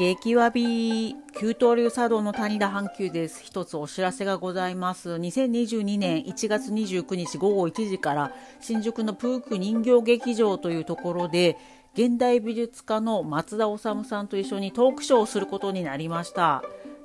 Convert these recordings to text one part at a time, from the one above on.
激わび急騰流茶道の谷田阪急です。一つお知らせがございます。2022年1月29日午後1時から新宿のプーク人形劇場というところで現代美術家の松田修さんと一緒にトークショーをすることになりました。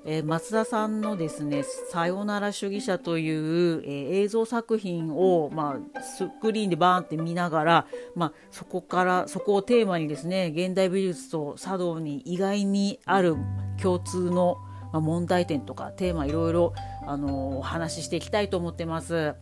えー、松田さんのですね「さよなら主義者」という、えー、映像作品を、まあ、スクリーンでバーンって見ながら、まあ、そこからそこをテーマにですね現代美術と茶道に意外にある共通の、まあ、問題点とかテーマいろいろあのお話ししていきたいと思ってます。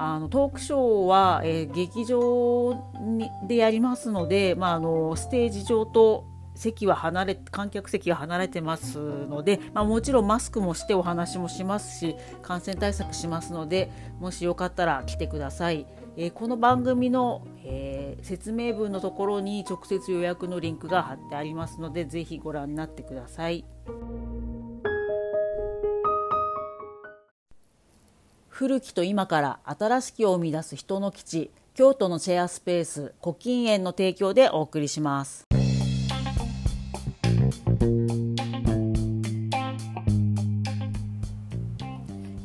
あのトークショーは、えー、劇場にでやりますので、まあ、あのステージ上と席は離れ観客席が離れてますので、まあ、もちろんマスクもしてお話もしますし感染対策しますのでもしよかったら来てください。えー、この番組の、えー、説明文のところに直接予約のリンクが貼ってありますのでぜひご覧になってください。古きと今から新しきを生み出す人の基地京都のシェアスペース古今園の提供でお送りします。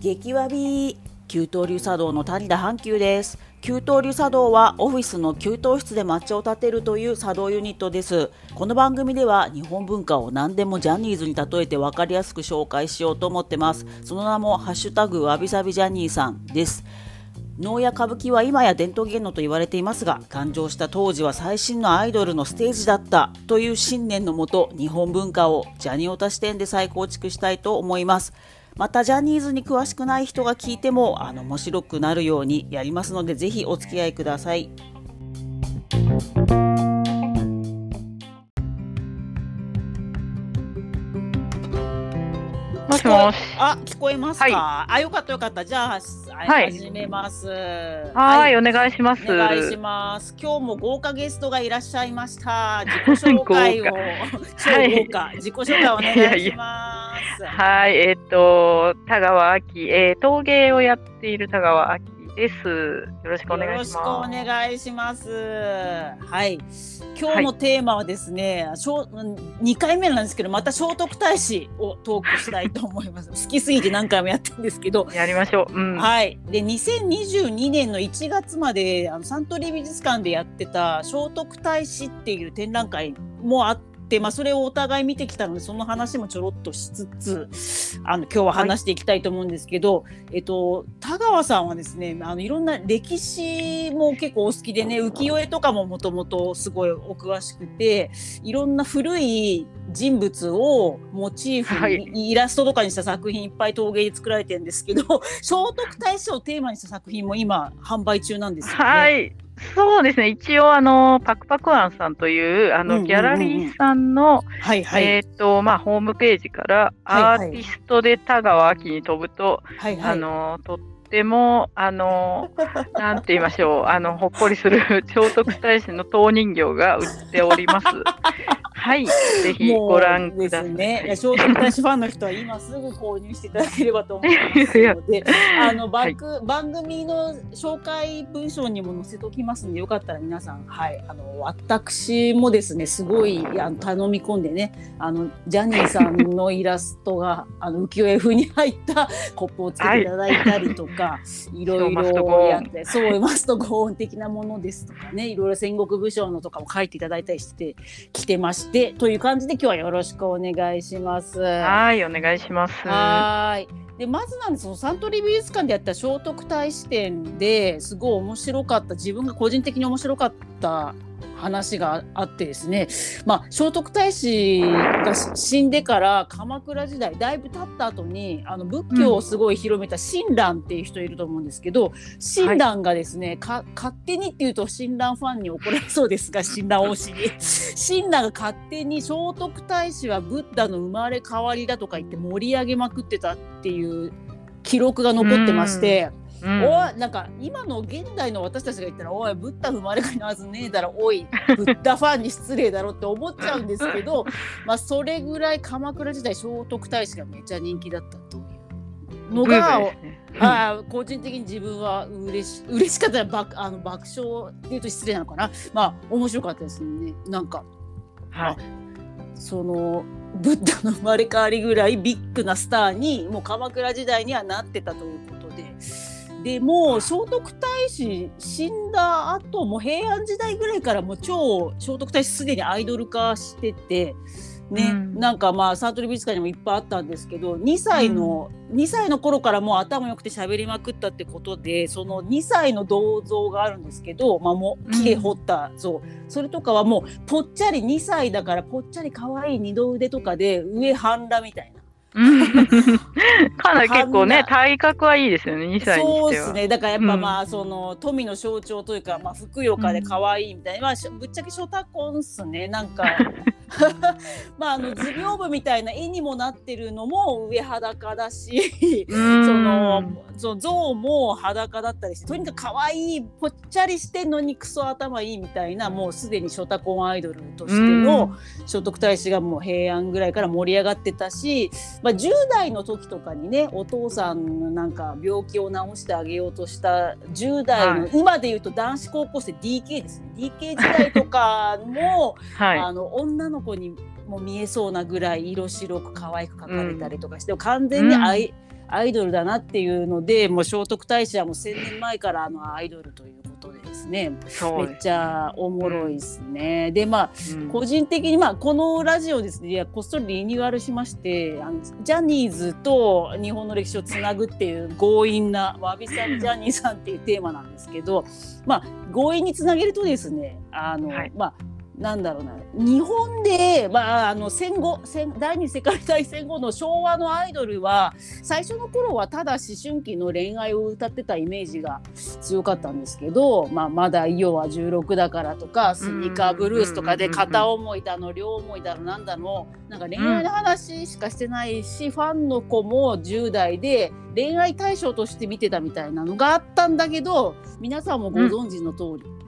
激わび給湯流茶道の谷田阪急です。給湯流茶道はオフィスの給湯室で抹茶を立てるという茶道ユニットです。この番組では日本文化を何でもジャニーズに例えて分かりやすく紹介しようと思ってます。その名もハッシュタグわびさびジャニーさんです。能や歌舞伎は今や伝統芸能と言われていますが誕生した当時は最新のアイドルのステージだったという信念のもと日本文化をジャニオタ視点で再構築したいと思います。またジャニーズに詳しくない人が聞いてもあの面白くなるようにやりますのでぜひお付き合いください。もしもし。あ、聞こえますか？はい、あ、よかったよかった。じゃあ、はい、始めます。はい、お願いします。お願いします。今日も豪華ゲストがいらっしゃいました。自己紹介を。超豪華。自己紹介お願いします。はい、えっ、と、田川明、えー、陶芸をやっている田川明です。よろしくお願いします。よろしくお願いします。はい。今日のテーマはですね、はい、2回目なんですけど、また聖徳太子をトークしたいと思います。好きすぎて何回もやってるんですけど。やりましょう。うん、はい。で、2022年の1月まで、あのサントリー美術館でやってた聖徳太子っていう展覧会もあって、で、まあ、それをお互い見てきたのでその話もちょろっとしつつあの今日は話していきたいと思うんですけど、はい、えっと、田川さんはですねあのいろんな歴史も結構お好きでね浮世絵とかももともとすごいお詳しくていろんな古い人物をモチーフに、イラストとかにした作品いっぱい陶芸で作られてるんですけど 聖徳太子をテーマにした作品も今販売中なんですよね。はいそうですね、一応、あの、パクパクアンさんという、あの、ギャラリーさんの、えっ、と、まあ、ホームページから、アーティストで田川秋に飛ぶと、はいはい、あの、とっても、あの、なんて言いましょう、あの、ほっこりする 聖徳太子の塔人形が売っております。はい、ぜひご覧ください。ね、聖徳太子ファンの人は今すぐ購入していただければと思いますので、あのバック、はい、番組の紹介文章にも載せておきますので、よかったら皆さん、はい、あの私もですね、すごいあの頼み込んでね、あのジャニーさんのイラストがあの浮世絵風に入ったコップをつけていただいたりとか、はい、いろいろやって、そうマストゴーン的なものですとかね、いろいろ戦国武将のとかも書いていただいたりしてきてまして。でという感じで今日はよろしくお願いします。はいお願いします。はいでまずなんですサントリー美術館でやった聖徳太子展ですごい面白かった自分が個人的に面白かった話があってですね、まあ、聖徳太子が死んでから鎌倉時代だいぶ経った後にあの仏教をすごい広めた親鸞っていう人いると思うんですけど、親鸞がですね、はい、勝手にっていうと親鸞ファンに怒られそうですが親鸞推しに親鸞が勝手に聖徳太子はブッダの生まれ変わりだとか言って盛り上げまくってたっていう記録が残ってまして。うん、おいなんか今の現代の私たちが言ったら「おいブッダ生まれ変わはずねえだろ。おいブッダファンに失礼だろ」って思っちゃうんですけど まあそれぐらい鎌倉時代聖徳太子がめちゃ人気だったというのが、ね、あ個人的に自分は嬉し嬉しかったら爆あの爆笑っていうと失礼なのかな。まあ面白かったですね。なんか、はい、そのブッダの生まれ変わりぐらいビッグなスターにもう鎌倉時代にはなってたということで。でも聖徳太子死んだ後も平安時代ぐらいからもう超聖徳太子すでにアイドル化しててね、うん、なんかまあサートル美術館にもいっぱいあったんですけど2歳の、うん、2歳の頃からもう頭良くて喋りまくったってことでその2歳の銅像があるんですけど、まあ、も木で彫った像、うん、それとかはもうぽっちゃり2歳だからぽっちゃり可愛い二の腕とかで上半裸みたいな。かなり結構ね体格はいいですよね2歳そうですね。だからやっぱまあ、うん、その富の象徴というか、まあ、ふくよかで可愛いみたいな、まあ、ぶっちゃけショタコンっすね。なんか まああの図屏風みたいな絵にもなってるのも上裸だしそのその像も裸だったりしてとにかく可愛いぽっちゃりしてんのにクソ頭いいみたいなもうすでにショタコンアイドルとしての聖徳太子がもう平安ぐらいから盛り上がってたし、まあ、10代の時とかにねお父さんのなんか病気を治してあげようとした10代の、はい、今で言うと男子高校生 DK ですね。DK 時代とかも、はい、あの女の子にも見えそうなぐらい色白く可愛く描かれたりとかして、うん、完全にアイうん、アイドルだなっていうのでもう聖徳太子はもう1,000年前からあのアイドルということでですね。めっちゃおもろいですね。うん、でまあ、個人的にまあこのラジオですねこっそりリニューアルしましてあのジャニーズと日本の歴史をつなぐっていう強引なわびさびジャニーさんっていうテーマなんですけどまあ強引につなげるとですねあの、はい、まあなんだろうな。日本で、まあ、あの戦後戦第二次世界大戦後の昭和のアイドルは最初の頃はただ思春期の恋愛を歌ってたイメージが強かったんですけど、まあ、まだイオは16だからとかスニーカーブルースとかで片思いだの両思いだのなんだの。なんか恋愛の話しかしてないし、ファンの子も10代で恋愛対象として見てたみたいなのがあったんだけど皆さんもご存知の通り。スマ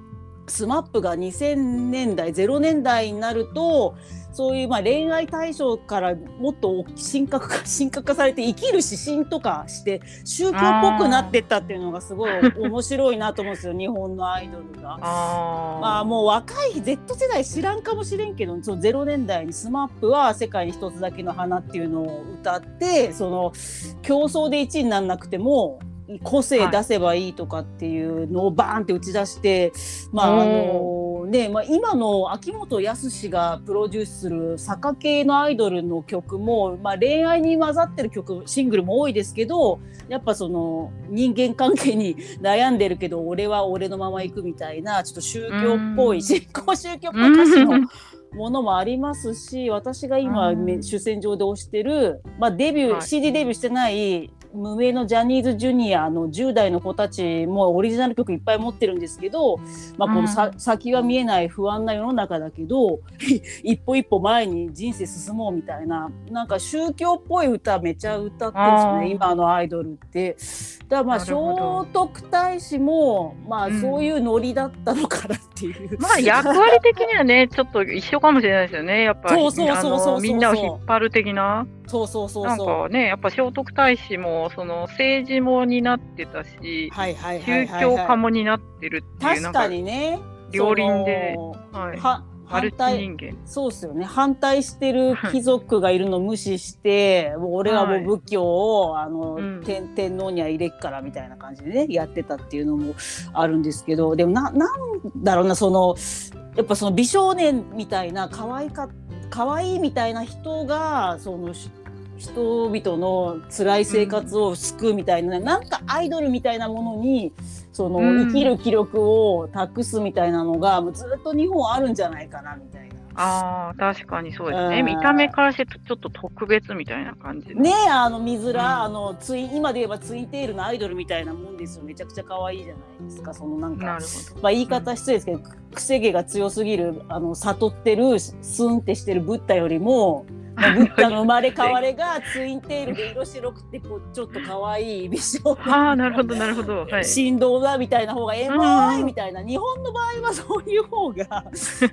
ップが2000年代0年代になるとそういうまあ恋愛対象からもっと神格化 神格化されて生きる指針とかして宗教っぽくなってったっていうのがすごい面白いなと思うんですよ日本のアイドルが。あまあもう若い Z 世代知らんかもしれんけどその0年代に SMAP は「世界に一つだけの花」っていうのを歌ってその競争で1位にならなくても個性出せばいいとかっていうのをバーンって打ち出して、まああのねまあ、今の秋元康がプロデュースする坂系のアイドルの曲も、まあ、恋愛に混ざってる曲シングルも多いですけどやっぱその人間関係に悩んでるけど俺は俺のまま行くみたいなちょっと宗教っぽい新興宗教っぽい歌詞の。ものもありますし私が今主戦場で推してる、まあ、デビュー、はい、CD デビューしてない無名のジャニーズジュニアの10代の子たちもオリジナル曲いっぱい持ってるんですけど、まあ、このさ、うん、先が見えない不安な世の中だけど 一歩一歩前に人生進もうみたいななんか宗教っぽい歌めちゃ歌ってるんですよね今のアイドルって。だからまあ聖徳太子もまあそういうノリだったのかなっていう、うん、まあ役割的にはねちょっと一緒かもしれないですよねやっぱり。そうそうそうそうみんなを引っ張る的な。そうそうそうなんかねやっぱ聖徳太子もその政治も担ってたし、はいはい宗教家も担ってるっていう確かにね。両輪で、はい、は反対そうっすよね。反対してる貴族がいるの無視して もう俺はもう仏教を、はい、あの、うん、天天皇には入れっからみたいな感じでねやってたっていうのもあるんですけどでもななんだろうなそのやっぱその美少年みたいな可愛か可愛いみたいな人がその人々の辛い生活を救うみたいな、うん、なんかアイドルみたいなものにその、生きる気力を託すみたいなのがずっと日本あるんじゃないかなみたいな。ああ確かにそうですね、見た目からしてちょっと特別みたいな感じねあの水ら、うん、あのツイ今で言えばツインテールのアイドルみたいなもんですよ。めちゃくちゃ可愛いじゃないですか。そのなんかまあ、言い方失礼ですけど、うん、癖毛が強すぎるあの悟ってるスンってしてるブッダよりもまあ、ブッダの生まれ変わりがツインテールで色白くてこうちょっと可愛い美少年。ああなるほどなるほど、はい、振動だみたいな方がエモいみたいな日本の場合はそういう方が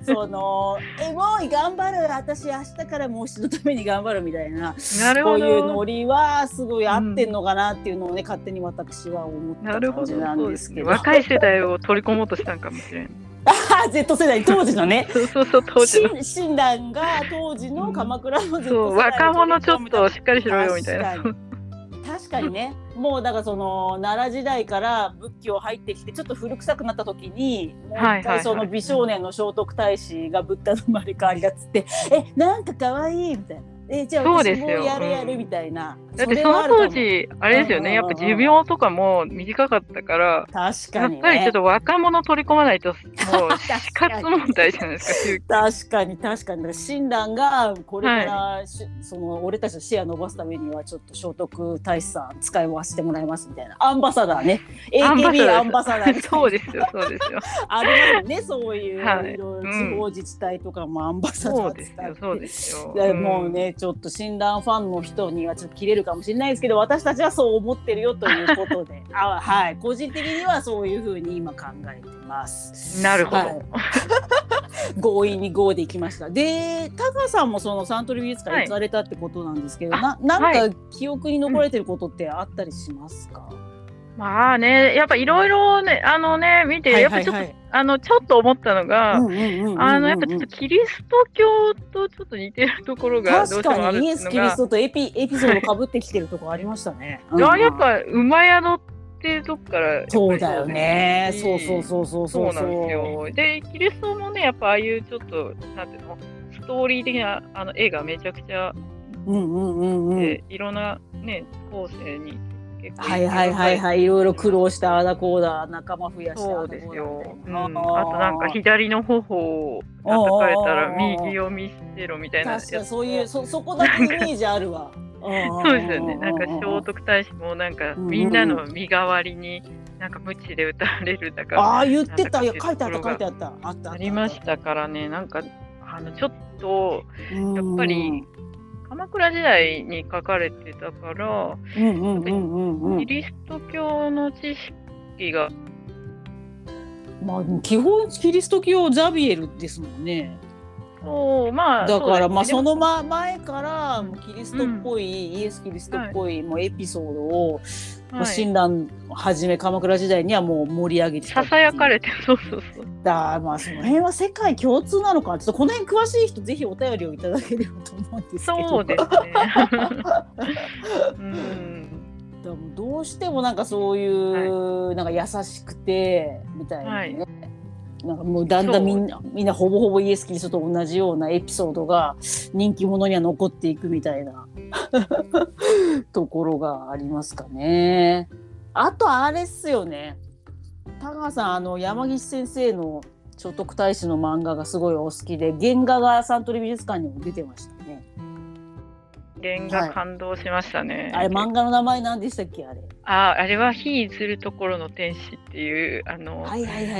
そのエモい頑張る私明日からもう一度ために頑張るみたいななるほど。こういうノリはすごい合ってんのかなっていうのをね、うん、勝手に私は思った感じなんですけど。若い世代を取り込もうとしたんかもしれない。あ Z 世代当時のね。そうそうそう当時の。親鸞が当時の鎌倉の Z 世代、若者ちょっとしっかりしろよみたいな。確かに。ね。もうだからその奈良時代から仏教入ってきてちょっと古臭くなった時にもう一回その美少年の聖徳太子がブッダの生まれ変わりだっつって「えなんか可愛いみたいな。えじゃあ私もやるやるみたいな。だってその当時、あれですよね、やっぱ寿命とかも短かったから、確かに、ね、やっぱりちょっと若者取り込まないと、もう 死活問題じゃないですか、確かに。確かに。親鸞がこれから、はい、その俺たちの視野伸ばすためには、ちょっと聖徳太子さん使い回してもらいますみたいな。アンバサダーね。AKB アンバサダー。そうですよ、そうですよ。ありますね、そういう、はい、いろいろ地方自治体とかもアンバサダーですよ、そうですよ。もうね、ちょっと親鸞ファンの人にはちょっと切れるかもしれないですけど、私たちはそう思ってるよということで あ、はい、個人的にはそういうふうに今考えてます。なるほど。はい、強引に5でいきました。で、タカさんもそのサントリー美術館行かれたってことなんですけど、はい、ななんか記憶に残れてることってあったりしますか、うんまあね、やっぱいろいろね、あのね、見て、やっぱちょっと、あの、ちょっと思ったのが、あの、やっぱちょっとキリスト教とちょっと似てるところがどうしてもあるイエス・キリストとエピエピソードかぶってきてるところありましたね。あ、やっぱ、馬宿っていうとこからそうだよね。そうそうそうそうそうなんですよ。で、キリストもね、やっぱああいうちょっと、なんていうの、ストーリー的なあの絵がめちゃくちゃ、うんうんうんうん、でいろんなね、後世にはいはいはいはい。いろいろ苦労したあだこうだ。仲間増やしてそうですよ、うん、あとなんか左の頬を叩かれたら右を見せろみたいな確かそういうそそこだけイメージあるわ。そうですよね。なんか聖徳太子もなんかみんなの身代わりになんか無知で歌われるだからああ言ってた。いや書いてあった書いてあった。あったありましたからね。なんかあのちょっとやっぱり鎌倉時代に書かれてたから、キリスト教の知識が。まあ、基本キリスト教ザビエルですもんね。そうまあ、だからまあその前からキリストっぽい、うん、イエス・キリストっぽい、もうエピソードを、まあ、親鸞はじめ鎌倉時代にはもう盛り上げてささやかれて そうそうそう。だまあその辺は世界共通なのか。ちょっとこの辺詳しい人ぜひお便りをいただければと思うんですけど。そうですね。うん。でもどうしてもなんかそういう、はい、なんか優しくてみたいなね、はい。なんかもうだんだんみんなみんなほぼほぼイエス・キリストと同じようなエピソードが人気者には残っていくみたいなところがありますかね。あとあれっすよね。田川さん。あの山岸先生の聖徳太子の漫画がすごいお好きで原画がサントリー美術館にも出てましたね。原画感動しましたね。はい、あれ漫画の名前何でしたっけあれ？ああれは火するところの天使っていうあの、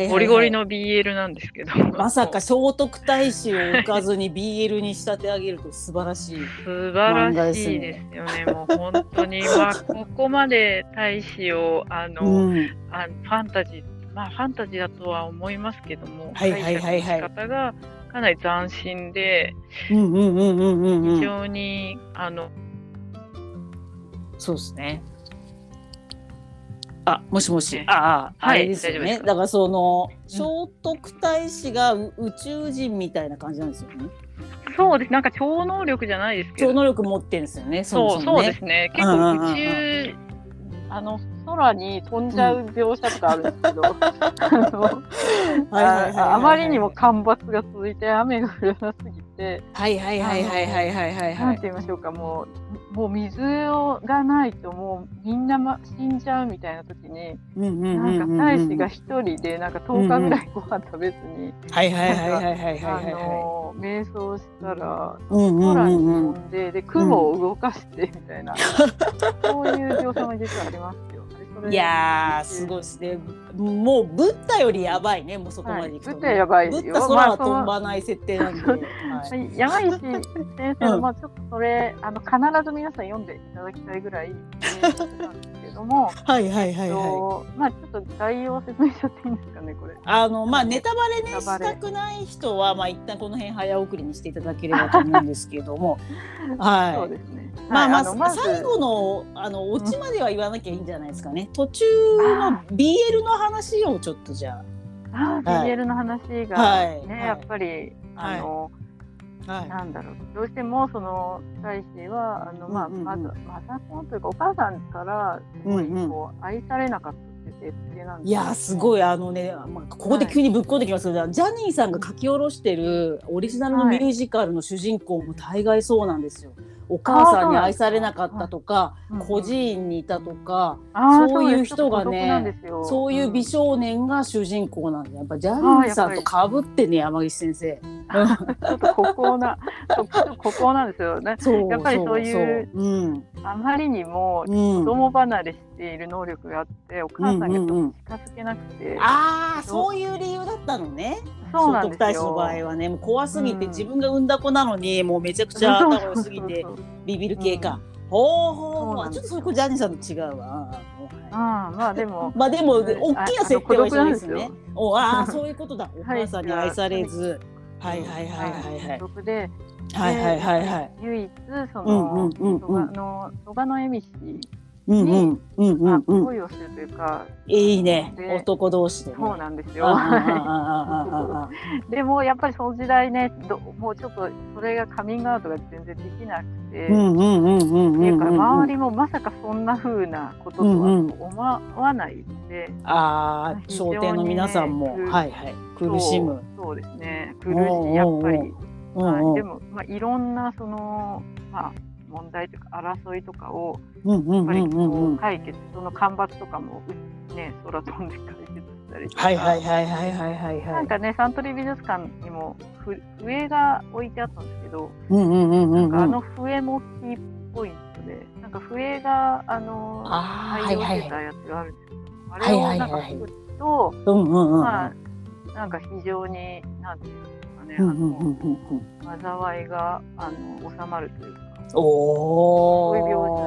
ゴリゴリの BL なんですけど。まさか聖徳太子を置かずに BL に仕立て上げると素晴らしい、ね、素晴らしいですよね。もう本当にまあここまで太子をあの、うん、あファンタジーまあファンタジーだとは思いますけども、はいはいはいはい、方がかなり斬新で、非常にあのそうですね。あ、もしもし。ああ、はい、あれですよね。だからその聖徳太子が宇宙人みたいな感じなんですよね。そうです。なんか超能力じゃないですけど。超能力持ってるんですよね。そう、そうですね。結構宇宙あの空に飛んじゃう描写とかあるんですけど、あまりにも干ばつが続いて雨が降らなすぎて、はいはいはいはいはいはいはいなんて言いましょうか、もうもう水がないともうみんな、ま、死んじゃうみたいな時に、なんか大使が一人でなんか10日ぐらいご飯食べずに、はいはいはいはいはいはい瞑想したら空に飛んで、で雲を動かしてみたいな、そういう描写も実はありますよ。いやすごいですね。もうブッダよりやばいね、もうそこまでいくと、ね、ブッダやばいブッダ空は飛ばない設定なんで。はい、山石先生の、まあちょっとそれ、あの必ず皆さん読んでいただきたいぐらい、ども、はいはいはいはい。まあちょっと概要を説明しちゃっていいんですかね、これ。あのまあネタバレねしたくない人はまあ一旦この辺早送りにしていただければと思うんですけれども、はい。そうですね。まあまあ、ま最後のあのオチまでは言わなきゃいいんじゃないですかね。途中の BL の話をちょっとじゃあ。ああ、BL の話がね、やっぱり、あの、はい、なんだろう。どうしてもその大使はあの、まあ、まずマザコンというかお母さんからすごいこう、愛されなかったって設定なんです、いやすごいあのね、まあ、ここで急にぶっこんできますけど、はい、ジャニーさんが書き下ろしてるオリジナルのミュージカルの主人公も大概そうなんですよ。お母さんに愛されなかったとか、孤児院にいたとか、そういう人がねそういう美少年が主人公なんでやっぱジャニーさんとかぶってね山岸先生。ちょっと孤高な孤高なんですよね。やっぱりそういうう。ん、あまりにも子供離れしている能力があって、お母さんが近づけなくて、ああそういう理由だったのね。そうなんですよ。聖徳太子の場合はね、もう怖すぎて、自分が産んだ子なのに、もうめちゃくちゃ頭良すぎて、ビビる系か。ほうほう、ちょっとそこジャニーさんと違うわ。あまあでも、まあでも、大きな設定は一緒ですね。おああ、そういうことだ。お母さんに愛されず。はいはいはいはいはい。で、はいはいはいはい。唯一その、の蘇我の恵美氏うんうんうんうん、恋をするというか、いいね。男同士で、ね、そうなんですよ。でもやっぱりその時代ねどもうちょっとそれがカミングアウトが全然できなくて。っていうか周りもまさかそんなふうなこととは思わないので、うんうん、ああ商店の皆さんも、はいはい。苦しむ。そうですね。苦しいやっぱり、はい、でも、まあ、いろんなそのまあ問題とか争いとかをやっぱりこう解決その干ばつとかもね空飛んで解決したりとか。はいはいはいはいはいはいはい。なんかねサントリー美術館にもふ笛が置いてあったんですけどなんかあの笛もキーポイントでなんか笛があの配用してたやつがあるんですけどあれをなんか聞くとまあなんか非常になんていうんですかねあの災いがあの収まるというかおお。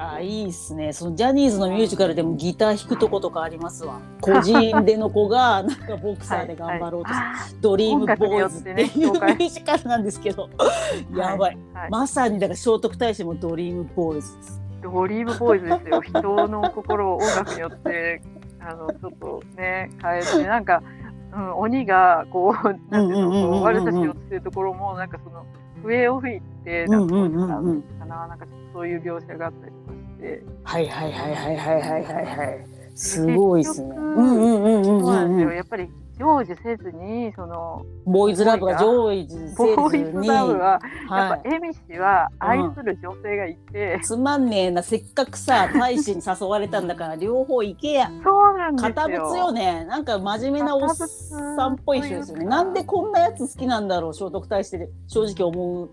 あいいっすね。そのジャニーズのミュージカルでもギター弾くとことかありますわ。個人での子がなんかボクサーで頑張ろうとする、はいはい、ドリームボーイズっていうミュージカルなんですけど、やばいはい、まさにだから聖徳太子もドリームボーイズです。ドリームボーイズですよ。人の心を音楽によって あのちょっとね変えてなんか、うん、鬼がこうなんていうの悪さしようとしてるところもなんかその笛を吹いてなんかこうかななんかそういう描写があったりとかしてはいはいはいはいはいはいはいはいすごいですね。うんうんうんうんそうなんですよやっぱり成就せずにそのボーイズラブが成就せずにボーイズラブは、やっぱ恵美氏は愛する女性がいて、うん、つまんね。えなせっかくさ大使に誘われたんだから両方行けやそうなんですよ堅物よね。なんか真面目なおっさんっぽい人ですよね。なんでこんなやつ好きなんだろう聖徳太子で正直思う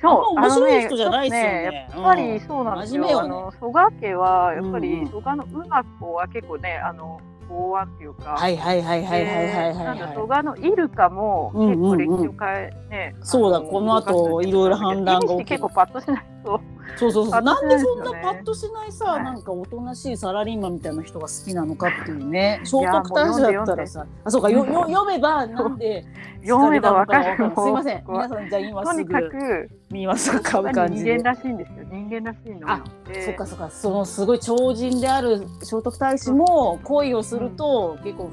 そう面白い人じゃないですよね。やっぱりそうなんですよ。うん、あの蘇我家はやっぱり蘇我のうま子は結構ね。あの法案っていうか、はいはいはいはいはいはいはい。なん蘇我のイルカも結構歴史を変えね、そうだこの後いろいろ反乱が結構パッとしないと。そうそうそう。なんでそんなパッとしないさ、なんかおとなしいサラリーマンみたいな人が好きなのかっていうね。聖徳太子だったらさ、あそうかよよ読めばなんで 読めばわかる。すいません皆さんじゃ今すぐとにかく見ますか買う感じ人間らしいんですよ。人間らしいの。あ、そっかそっか。そのすごい超人である聖徳太子も恋をすると結構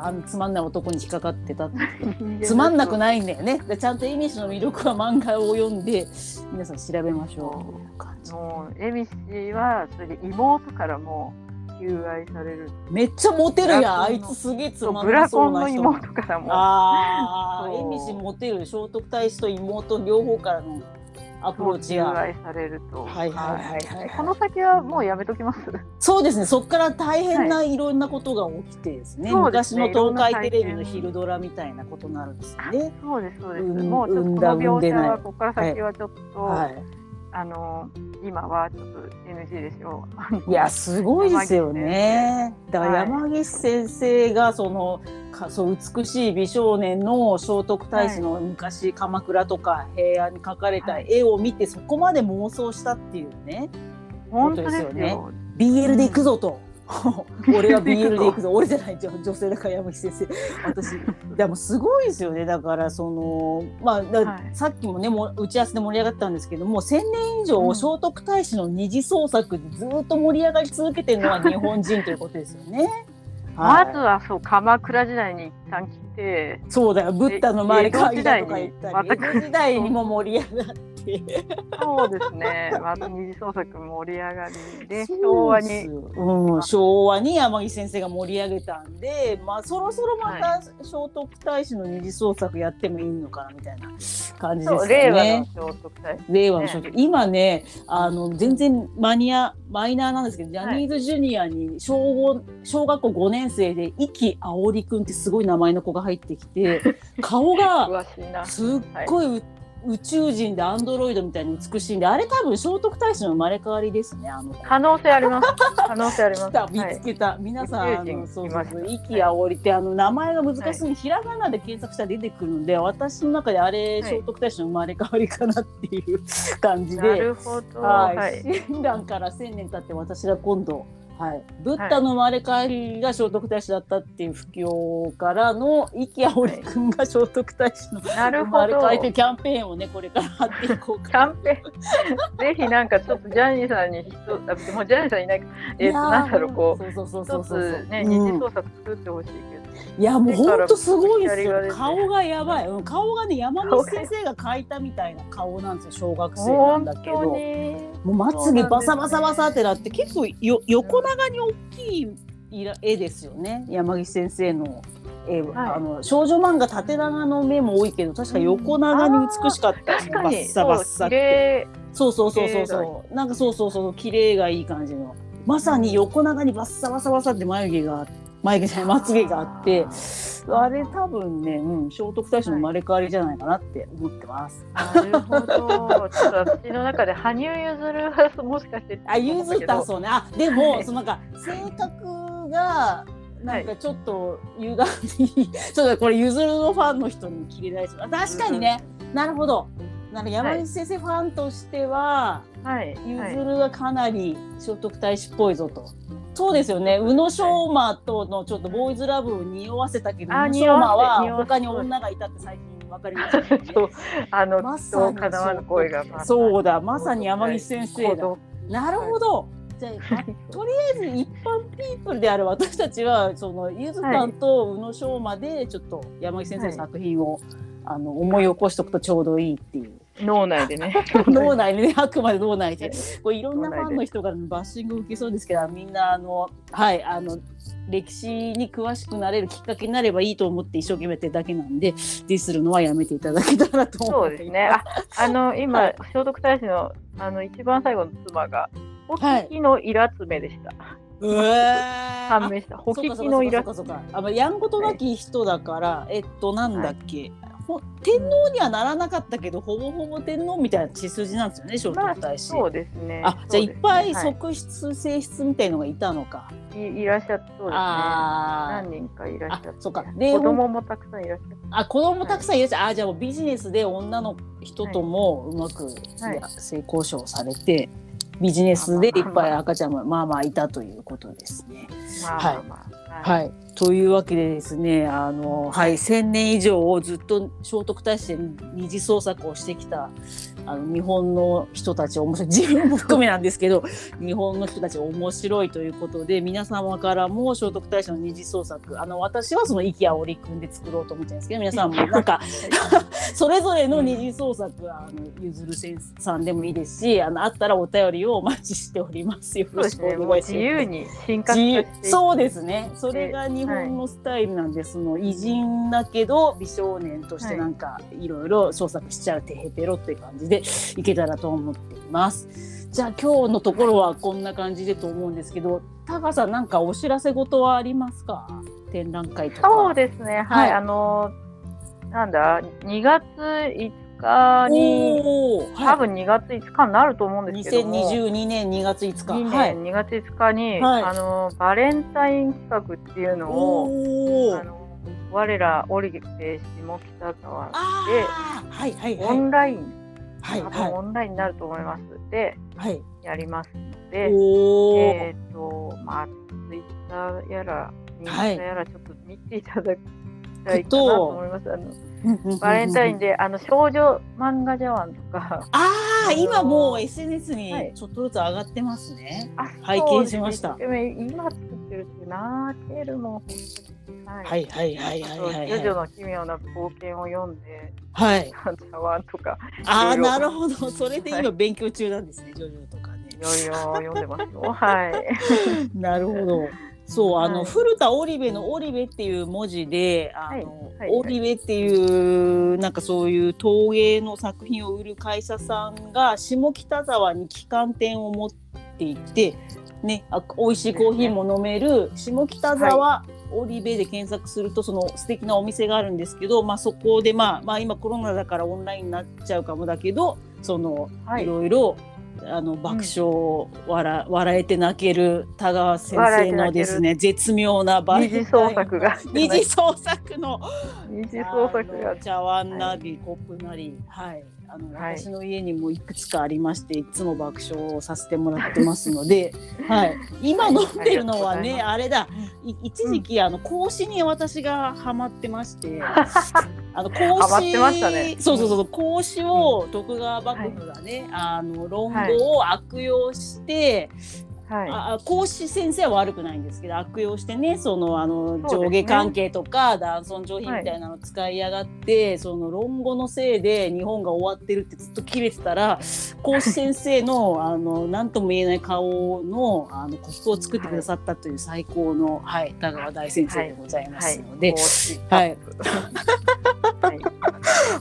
あのつまんない男に引っかかってた つまんなくないんだよね。ちゃんと恵美氏の魅力は漫画を読んで皆さん調べましょう。もう恵美氏はそれで妹からも求愛されるめっちゃモテるやんあいつすげえつまんなそうな人ブラコンの妹からもああ恵美氏モテる聖徳太子と妹両方からのアプローチが。愛されると。はいはいはいはい、この先はもうやめときます。そうですね。そこから大変ないろんなことが起きてですね。はい、昔の東海テレビの昼ドラみたいなことになるんですよね。そうですそうです。もうちょっとこの描写はここから先はちょっと。はいあの今はちょっと NG でしょう。いやすごいですよね。だから山岸先生がそのかそう美しい美少年の聖徳太子の昔、はい、鎌倉とか平安に描かれた絵を見て、そこまで妄想したっていうね。本当ですよね。BL で行くぞと。俺は BL で行くぞ俺じゃない女性だから山口先生。私でもすごいですよね。だからそのまあ、はい、さっきもねも打ち合わせで盛り上がったんですけども1,000年以上、聖徳太子の二次創作でずっと盛り上がり続けてるのは日本人ということですよね。まずはそう鎌倉時代に一旦来てそうだよ。ブッダの周り会だとか言ったり江戸時代にも盛り上がって。そうですね。また二次創作盛り上がりで昭和に、うん、昭和に山岸先生が盛り上げたんで、まあそろそろまた聖徳太子の二次創作やってもいいのかなみたいな感じですね。令和の聖徳太子、令和の聖徳、今ねあの全然マニアマイナーなんですけど、ジャニーズジュニアに小小学校5年生で壱岐あおりくんってすごい名前の子が入ってきて 顔がすっごい宇宙人でアンドロイドみたいに美しいんであれ多分聖徳太子の生まれ変わりですね。あの可能性あります。可能性あります。見つけた、はい、皆さんあのそうそうそう息あおりってあの名前が難しい、はい、ひらがなで検索したら出てくるんで私の中であれ、聖徳太子の生まれ変わりかなっていう感じで。なるほど、はい、親鸞から1000年経って私が今度はい、ブッダの生まれ変わりが聖徳太子だったっていう布教からの壱岐あおり君が聖徳太子の生まれ変わりというキャンペーンをねこれから貼っていこうかキャンペーン。ぜひなんかちょっとジャニーさんに人もうジャニーさんいないかえー、なんだろうこうそうそうそうそうそうね二次創作作ってほしいけど。いやもう本当すごいですよ、顔がやばい、うん、顔がね山口先生が描いたみたいな顔なんですよ小学生なんだけどもうまつげバサバサバサってなって結構よ横長に大きい絵ですよね。山口先生の絵、は。い、あの少女漫画縦長の目も多いけど確か横長に美しかった、うん、バッサバッサって。そうそうそうそうそう。なんかそうそうそう。綺麗がいい感じの。まさに横長にバッサバサバサって眉毛があって眉毛じゃないまつげがあってあれ多分ね、うん、聖徳太子の生まれ変わりじゃないかなって思ってます。なるほど。ちょっと私の中で羽生結弦はもしかしてあ譲ったそうね。あでも、はい、そのなんか性格がなんかちょっと歪んで、はい、ちょっとこれ譲るのファンの人に切りないです確かにね、うん、なるほど。なんか山口先生ファンとしては、はい、ゆずるはかなり聖徳太子っぽいぞと。そうですよね。宇野昌磨とのちょっとボーイズラブを匂わせたけど宇野昌磨は他に女がいたって最近分かりました、ね、そう。あのまさに声がそうだ。まさに山岸先生だ。なるほど。じゃあとりあえず一般ピープルである。私たちはそのゆずさんと宇野昌磨でちょっと山岸先生の作品を、はい、あの思い起こしておくとちょうどいいっていう。脳内でね。脳内でねあくまで脳内で。こういろんなファンの人がバッシング受けそうですけどみんなあのはいあの歴史に詳しくなれるきっかけになればいいと思って一生懸命やってるだけなんでディスるのはやめていただけたらと思ってそうですね。ああの今聖徳太子のあの一番最後の妻がお聞きのイラつめでした、はい判明した。ほききのイラスト。あ、やんごとなき人だから、えっと、なんだっけ、天皇にはならなかったけど、ほぼほぼ天皇みたいな血筋なんですよね聖徳太子、そうですね。あじゃあいっぱい側室、性質みたいのがいたのか。いいらっしゃそうですね。何人かいらっしゃって。そうか。子供もたくさんいらっしゃってあ子供もたくさんいらっしゃる、はい、あじゃあビジネスで女の人ともうまく、はい、性交渉されて、ビジネスでいっぱい赤ちゃんもまあまあいたということですね。まあまあまあ、はい。はい、というわけでですねあの、はい、1,000年以上をずっと聖徳太子で二次創作をしてきたあの日本の人たち面白い 自分も含めなんですけど日本の人たち面白いということで皆様からも聖徳太子の二次創作あの私はその「息あおりくん」で作ろうと思ってるんですけど皆さんもなんか それぞれの二次創作は、あのゆずるさんでもいいですしあのあったらお便りをお待ちしております。よろしくお願いします。自由に進化そうですね。それが日本のスタイルなんで、はい、その偉人だけど美少年としてなんかいろいろ創作しちゃうてへぺろっていう感じででいけたらと思っています。じゃあ今日のところはこんな感じでと思うんですけど、タカさんなんかお知らせ事はありますか？展覧会とか。そうですね。はい、はい、あのなんだ？2月5日に、多分2月5日になると思うんですけども。2022年2月5日、はい、2月5日に、はい、あのバレンタイン企画っていうのをあの我ら降りて下北沢で、はいはいはい、オンライン。はいはい、オンラインになると思いますで、はい、やりますので、えっ、ー、とまあツイッターやらインスタやらちょっと見ていただきたいかなと思います。あのバレンタインであの少女漫画茶碗とか。ああ今もう SNS にちょっとずつ上がってますね。はい、拝見しました。今作ってるルって泣けるもん、はい、はいはいはいはい。ジョジョの奇妙な冒険を読んで、はい、茶碗とか。ああなるほど。それで今勉強中なんですね、はい、ジョジョとかね。いろいろ読んでますよ。はい。なるほどそう、あの、はい、古田織部の織部っていう文字で、織部っていう、なんかそういう陶芸の作品を売る会社さんが下北沢に旗艦店を持っていて、ね、あ美味しいコーヒーも飲める下北沢オリベで検索するとその素敵なお店があるんですけど、まあ、そこで、まあ、まあ今コロナだからオンラインになっちゃうかもだけどその、いろいろあの爆笑、笑笑えて泣ける田川先生のですね絶妙な二次創作が。二次創作の。二次創作が。茶碗なり、コップなり。はい。あの、はい、私の家にもいくつかありましていつも爆笑をさせてもらってますので、はい、今飲んでるのはねあれだ。一時期、あの格子に私がハマってまして。あの格子、ね、そうそうそう格子を徳川幕府がね、はい、あの論語を悪用して、はい、あ講師先生は悪くないんですけど悪用してねそのあの上下関係とか、ね、男尊女卑みたいなの使いやがって、はい、その論語のせいで日本が終わってるってずっと切れてたら講師先生の あの何とも言えない顔のあのコップを作ってくださったという最高の、はい、田川大先生でございますので。はい、はい。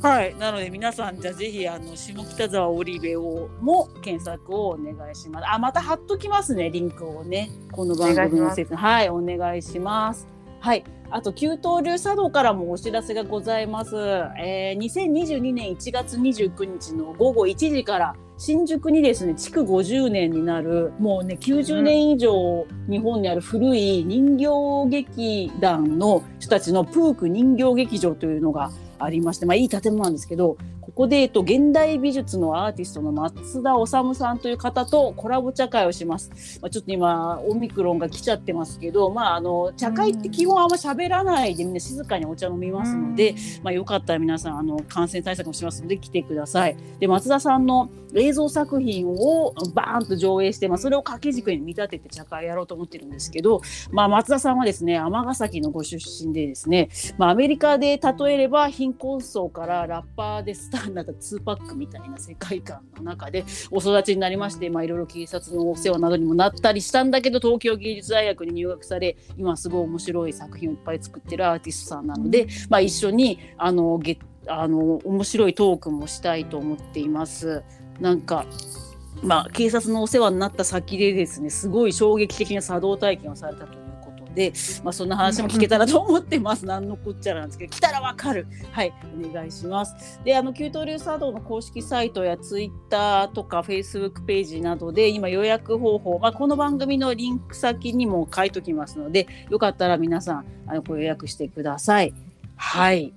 はい、なので皆さんじゃぜひあの下北沢オリベをも検索をお願いします。あまた貼っときますねリンクをねこの番組の説はいお願いします。はい。あと、旧東流茶道からもお知らせがございます。えー、2022年1月29日の午後1時から、新宿にですね、築50年になる、もうね、90年以上日本にある古い人形劇団の人たちのプーク人形劇場というのがありまして、まあいい建物なんですけど、ここで、えっと、現代美術のアーティストの松田治さんという方とコラボ茶会をします。まあ、ちょっと今、オミクロンが来ちゃってますけど、まあ、あの、茶会って基本あんま喋らないでみんな静かにお茶飲みますので、まあ、よかったら皆さん、あの、感染対策もしますので来てください。で、松田さんの映像作品をバーンと上映して、まあ、それを掛け軸に見立てて茶会やろうと思ってるんですけど、まあ、松田さんはですね、尼崎のご出身でですね、まあ、アメリカで例えれば貧困層からラッパーでスターになった2パックみたいな世界観の中でお育ちになりまして、まあ、いろいろ警察のお世話などにもなったりしたんだけど東京芸術大学に入学され今すごい面白い作品をいっぱい作ってるアーティストさんなので、まあ、一緒にあのゲあの面白いトークもしたいと思っています。なんかまあ、警察のお世話になった先でですねすごい衝撃的な作動体験をされたとで、まあ、そんな話も聞けたらと思ってます。何のこっちゃなんですけど、来たらわかる。はい、お願いします。で、あの、給湯流茶道の公式サイトやツイッターとかフェイスブックページなどで、今予約方法、まあ、この番組のリンク先にも書いときますので、よかったら皆さん、あの、ご予約してください。はい。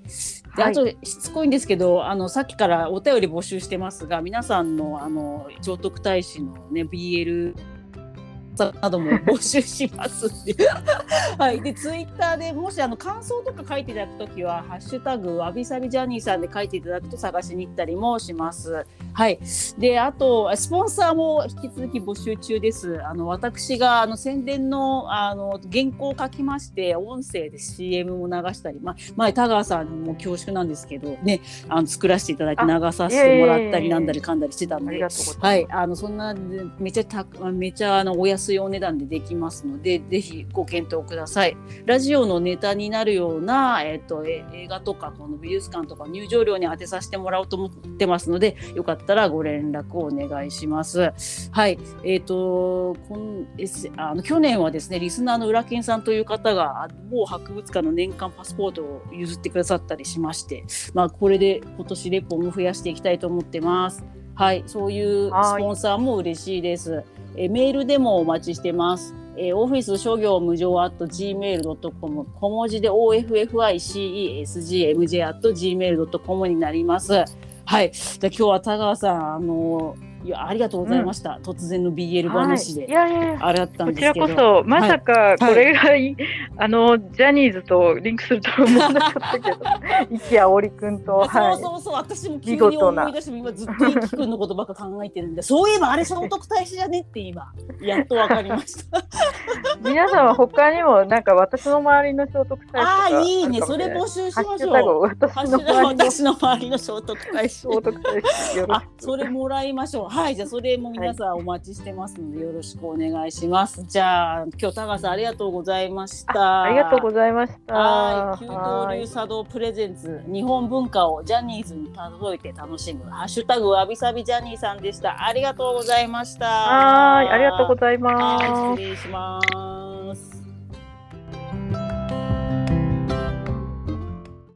で、あと、しつこいんですけど、あの、さっきからお便り募集してますが、皆さんの、あの、聖徳太子のね、BL なども募集します はい、でツイッターでもしあの感想とか書いていただくときは「ハッシュタグわびさびジャニーさん」で書いていただくと探しに行ったりもします。はい、であとスポンサーも引き続き募集中です。あの私があの宣伝のあの原稿を書きまして音声で CM も流したり、まあ、前田川さんも恐縮なんですけどねあの作らせていただいて流させてもらったりなんだりかんだりしてたので、はい。あのそんなめちゃためちゃあのお安いお値段でできますのでぜひご検討ください。ラジオのネタになるような、えーと、映画とかこの美術館とか入場料に当てさせてもらおうと思ってますのでよかったらご連絡をお願いします。はい、えっ、ー、とこんあの去年はですねリスナーの浦健さんという方が某博物館の年間パスポートを譲ってくださったりしまして、まあ、これで今年レポも増やしていきたいと思ってます。はい、そういうスポンサーも嬉しいです。えメールでもお待ちしてます。えー、オフィス諸行無常 at gmail.com 小文字で OFFICESGMJ at gmail.com になります。はい。じゃ今日は田川さん、あのいやありがとうございました、うん、突然の BL 話で、はい、いやいやあれだったんですけど。こちらこそまさかこれが、はい、あのジャニーズとリンクするとは思わなかったけど。一あおりくんと、はい、そうそうそう私も急に思い出して今ずっと一輝くんのことばっか考えてるんで そういえばあれ聖徳太子じゃねって今やっとわかりました。皆さんは他にもなんか私の周りの聖徳太子ああいいね。それ募集しましょう。私の周りの聖徳太子。聖徳太子あそれもらいましょうはいじゃあそれも皆さんお待ちしてますので、よろしくお願いします。じゃあ今日高さんありがとうございました。ありがとうございました。はい、九刀流茶道プレゼンツ日本文化をジャニーズに届いて楽しむハッシュタグわびさびジャニーさんでした。ありがとうございました。はい、ありがとうございます。失礼します。